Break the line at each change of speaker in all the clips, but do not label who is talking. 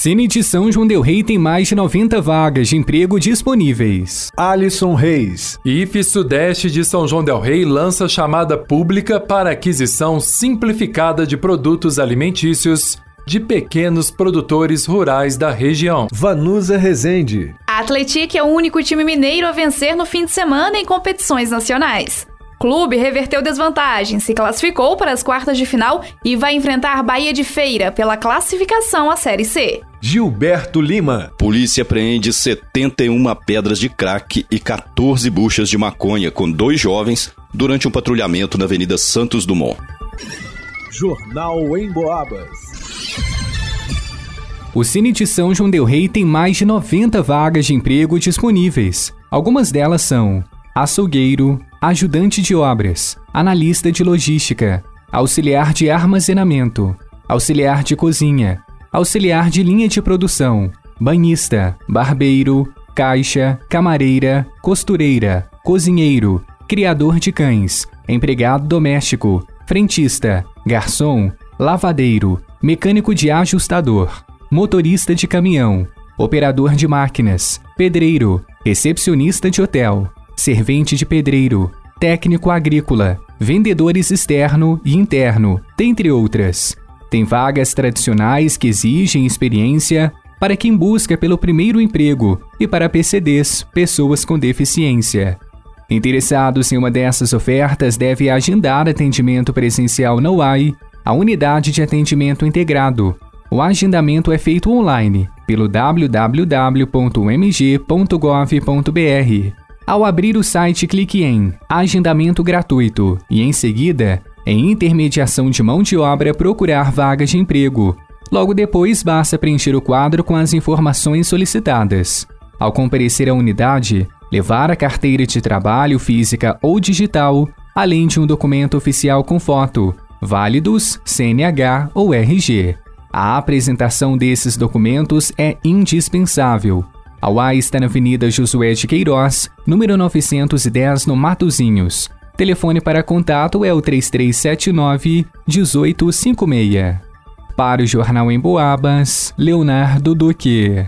Cine de São João Del Rei tem mais de 90 vagas de emprego disponíveis.
Alisson Reis.
IFE Sudeste de São João Del Rei lança chamada pública para aquisição simplificada de produtos alimentícios de pequenos produtores rurais da região.
Vanusa Rezende.
A Atletic é o único time mineiro a vencer no fim de semana em competições nacionais clube reverteu desvantagem, se classificou para as quartas de final e vai enfrentar Bahia de Feira pela classificação à Série C.
Gilberto Lima.
Polícia apreende 71 pedras de crack e 14 buchas de maconha com dois jovens durante um patrulhamento na Avenida Santos Dumont.
Jornal em Boabas.
O Cine de São João Del Rei tem mais de 90 vagas de emprego disponíveis. Algumas delas são açougueiro, ajudante de obras, analista de logística, auxiliar de armazenamento, auxiliar de cozinha, auxiliar de linha de produção, banhista, barbeiro, caixa, camareira, costureira, cozinheiro, criador de cães, empregado doméstico, frentista, garçom, lavadeiro, mecânico de ajustador, motorista de caminhão, operador de máquinas, pedreiro, recepcionista de hotel, servente de pedreiro, técnico agrícola, vendedores externo e interno, dentre outras. Tem vagas tradicionais que exigem experiência para quem busca pelo primeiro emprego e para PCDs, pessoas com deficiência. Interessados em uma dessas ofertas deve agendar atendimento presencial na UAI, a unidade de atendimento integrado. O agendamento é feito online pelo www.mg.gov.br ao abrir o site, clique em Agendamento gratuito e, em seguida, em Intermediação de mão de obra, procurar vagas de emprego. Logo depois, basta preencher o quadro com as informações solicitadas. Ao comparecer à unidade, levar a carteira de trabalho física ou digital, além de um documento oficial com foto, válidos, CNH ou RG. A apresentação desses documentos é indispensável a UAI está na Avenida Josué de Queiroz, número 910, no Matozinhos. Telefone para contato é o 3379 1856. Para o Jornal em Boabas, Leonardo Duque.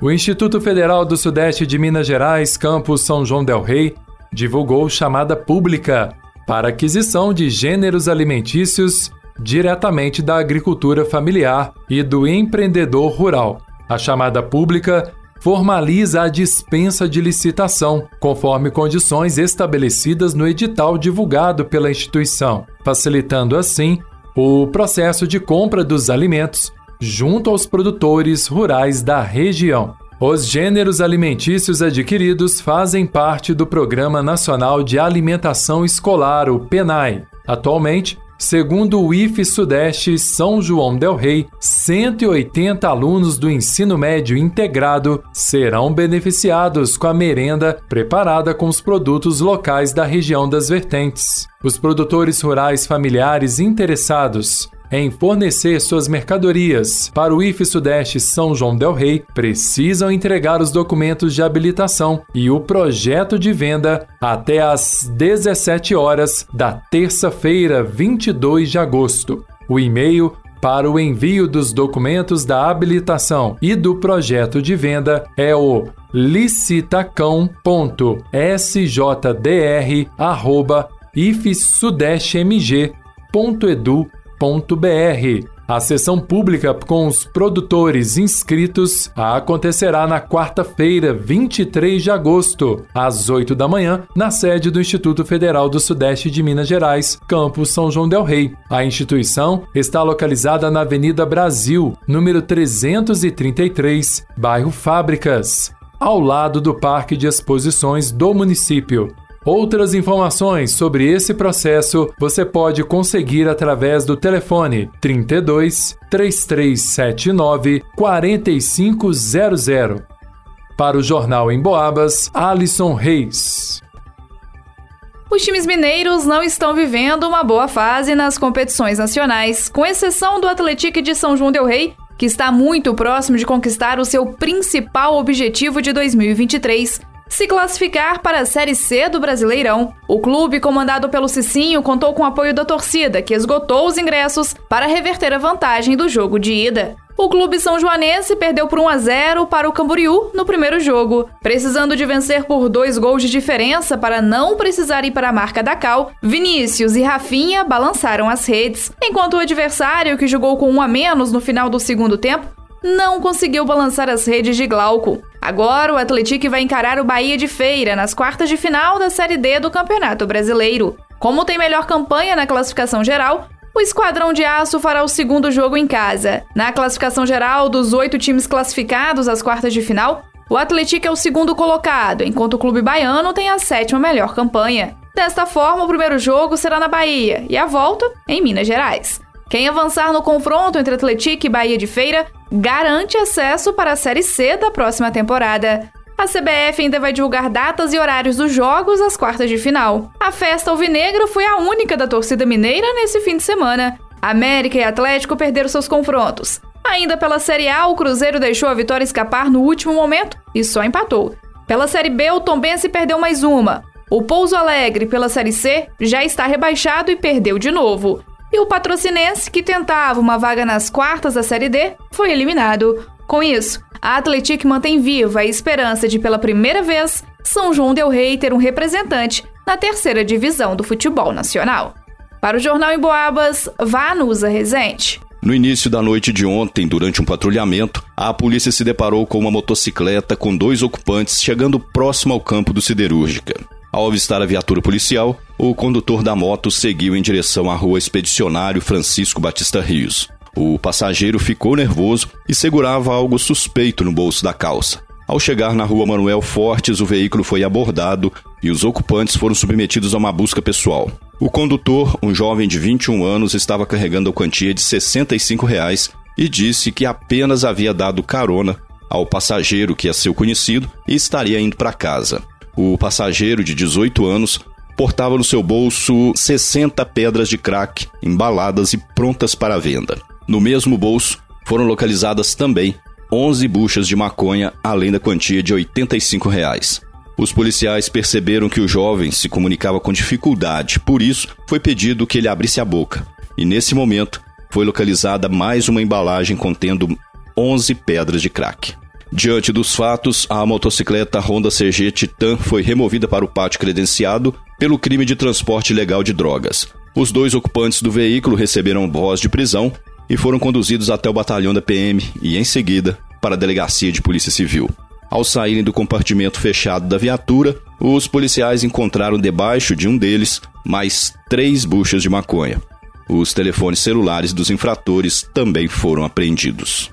O Instituto Federal do Sudeste de Minas Gerais, campus São João del Rei, divulgou chamada pública para aquisição de gêneros alimentícios diretamente da agricultura familiar e do empreendedor rural. A chamada pública formaliza a dispensa de licitação, conforme condições estabelecidas no edital divulgado pela instituição, facilitando assim o processo de compra dos alimentos junto aos produtores rurais da região. Os gêneros alimentícios adquiridos fazem parte do Programa Nacional de Alimentação Escolar, o PENAI. Atualmente, Segundo o IFE Sudeste São João del Rei, 180 alunos do ensino médio integrado serão beneficiados com a merenda preparada com os produtos locais da região das vertentes. Os produtores rurais familiares interessados em fornecer suas mercadorias para o IF Sudeste São João Del Rei precisam entregar os documentos de habilitação e o projeto de venda até às 17 horas da terça-feira, 22 de agosto. O e-mail para o envio dos documentos da habilitação e do projeto de venda é o a sessão pública com os produtores inscritos acontecerá na quarta-feira, 23 de agosto, às 8 da manhã, na sede do Instituto Federal do Sudeste de Minas Gerais, campus São João del Rei. A instituição está localizada na Avenida Brasil, número 333, bairro Fábricas, ao lado do Parque de Exposições do município. Outras informações sobre esse processo você pode conseguir através do telefone 32 3379 4500. Para o Jornal em Boabas, Alisson Reis.
Os times mineiros não estão vivendo uma boa fase nas competições nacionais, com exceção do Atlético de São João del Rei, que está muito próximo de conquistar o seu principal objetivo de 2023, se classificar para a Série C do Brasileirão. O clube, comandado pelo Cicinho, contou com o apoio da torcida, que esgotou os ingressos para reverter a vantagem do jogo de ida. O clube são joanense perdeu por 1 a 0 para o Camboriú no primeiro jogo. Precisando de vencer por dois gols de diferença para não precisar ir para a marca da Cal, Vinícius e Rafinha balançaram as redes, enquanto o adversário, que jogou com um a menos no final do segundo tempo, não conseguiu balançar as redes de Glauco. Agora o Atlético vai encarar o Bahia de Feira nas quartas de final da Série D do Campeonato Brasileiro. Como tem melhor campanha na classificação geral, o Esquadrão de Aço fará o segundo jogo em casa. Na classificação geral dos oito times classificados às quartas de final, o Atlético é o segundo colocado, enquanto o clube baiano tem a sétima melhor campanha. Desta forma, o primeiro jogo será na Bahia e a volta em Minas Gerais. Quem avançar no confronto entre Atlético e Bahia de Feira garante acesso para a Série C da próxima temporada. A CBF ainda vai divulgar datas e horários dos jogos às quartas de final. A festa alvinegra foi a única da torcida mineira nesse fim de semana. América e Atlético perderam seus confrontos. Ainda pela Série A, o Cruzeiro deixou a vitória escapar no último momento e só empatou. Pela Série B, o Tombense perdeu mais uma. O Pouso Alegre, pela Série C, já está rebaixado e perdeu de novo. E o Patrocinense, que tentava uma vaga nas quartas da Série D, foi eliminado. Com isso, a Atlético mantém viva a esperança de, pela primeira vez, São João Del Rei ter um representante na terceira divisão do futebol nacional. Para o Jornal em Boabas, Vanusa Rezende.
No início da noite de ontem, durante um patrulhamento, a polícia se deparou com uma motocicleta com dois ocupantes chegando próximo ao campo do Siderúrgica. Ao avistar a viatura policial, o condutor da moto seguiu em direção à rua Expedicionário Francisco Batista Rios. O passageiro ficou nervoso e segurava algo suspeito no bolso da calça. Ao chegar na rua Manuel Fortes, o veículo foi abordado e os ocupantes foram submetidos a uma busca pessoal. O condutor, um jovem de 21 anos, estava carregando a quantia de 65 reais e disse que apenas havia dado carona ao passageiro que é seu conhecido e estaria indo para casa. O passageiro de 18 anos portava no seu bolso 60 pedras de crack embaladas e prontas para venda. No mesmo bolso foram localizadas também 11 buchas de maconha, além da quantia de 85 reais. Os policiais perceberam que o jovem se comunicava com dificuldade, por isso foi pedido que ele abrisse a boca. E nesse momento foi localizada mais uma embalagem contendo 11 pedras de crack. Diante dos fatos, a motocicleta Honda CG Titan foi removida para o pátio credenciado pelo crime de transporte ilegal de drogas. Os dois ocupantes do veículo receberam voz de prisão e foram conduzidos até o batalhão da PM e, em seguida, para a delegacia de Polícia Civil. Ao saírem do compartimento fechado da viatura, os policiais encontraram debaixo de um deles mais três buchas de maconha. Os telefones celulares dos infratores também foram apreendidos.